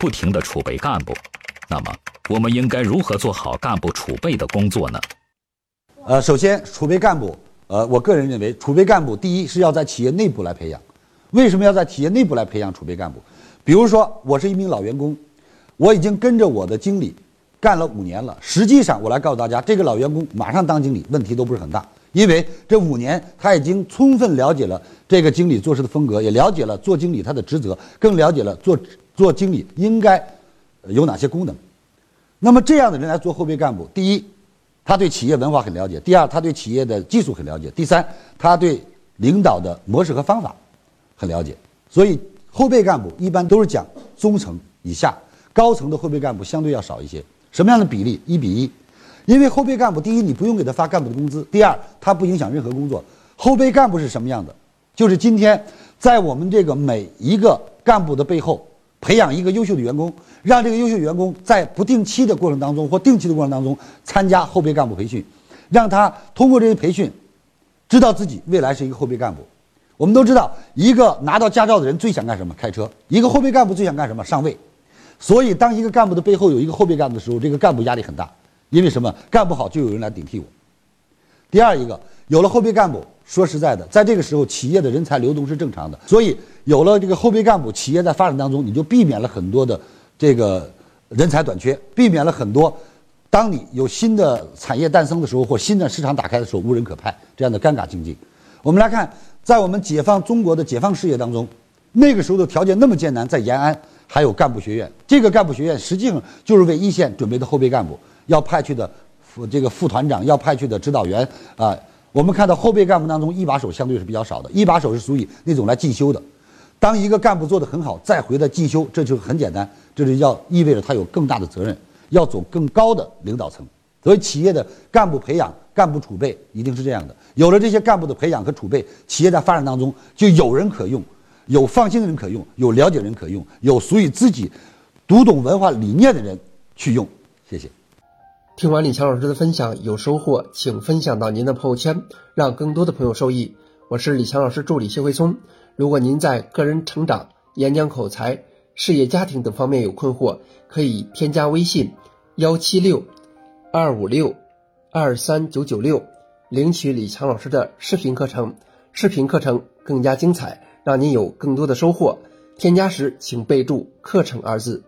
不停的储备干部。那么，我们应该如何做好干部储备的工作呢？呃，首先储备干部，呃，我个人认为，储备干部第一是要在企业内部来培养。为什么要在企业内部来培养储备干部？比如说，我是一名老员工，我已经跟着我的经理干了五年了。实际上，我来告诉大家，这个老员工马上当经理，问题都不是很大。因为这五年，他已经充分了解了这个经理做事的风格，也了解了做经理他的职责，更了解了做做经理应该有哪些功能。那么这样的人来做后备干部，第一，他对企业文化很了解；第二，他对企业的技术很了解；第三，他对领导的模式和方法很了解。所以后备干部一般都是讲中层以下，高层的后备干部相对要少一些。什么样的比例？一比一。因为后备干部，第一，你不用给他发干部的工资；第二，他不影响任何工作。后备干部是什么样的？就是今天在我们这个每一个干部的背后，培养一个优秀的员工，让这个优秀员工在不定期的过程当中或定期的过程当中参加后备干部培训，让他通过这些培训，知道自己未来是一个后备干部。我们都知道，一个拿到驾照的人最想干什么？开车。一个后备干部最想干什么？上位。所以，当一个干部的背后有一个后备干部的时候，这个干部压力很大。因为什么干不好就有人来顶替我。第二一个，有了后备干部，说实在的，在这个时候企业的人才流动是正常的，所以有了这个后备干部，企业在发展当中你就避免了很多的这个人才短缺，避免了很多当你有新的产业诞生的时候或新的市场打开的时候无人可派这样的尴尬境地。我们来看，在我们解放中国的解放事业当中，那个时候的条件那么艰难，在延安还有干部学院，这个干部学院实际上就是为一线准备的后备干部。要派去的副这个副团长，要派去的指导员啊，我们看到后备干部当中一把手相对是比较少的，一把手是属于那种来进修的。当一个干部做得很好，再回来进修，这就很简单，这就要意味着他有更大的责任，要走更高的领导层。所以企业的干部培养、干部储备一定是这样的。有了这些干部的培养和储备，企业在发展当中就有人可用，有放心的人可用，有了解人可用，有属于自己读懂文化理念的人去用。谢谢。听完李强老师的分享，有收获，请分享到您的朋友圈，让更多的朋友受益。我是李强老师助理谢慧聪。如果您在个人成长、演讲口才、事业家庭等方面有困惑，可以添加微信幺七六二五六二三九九六，领取李强老师的视频课程。视频课程更加精彩，让您有更多的收获。添加时请备注“课程”二字。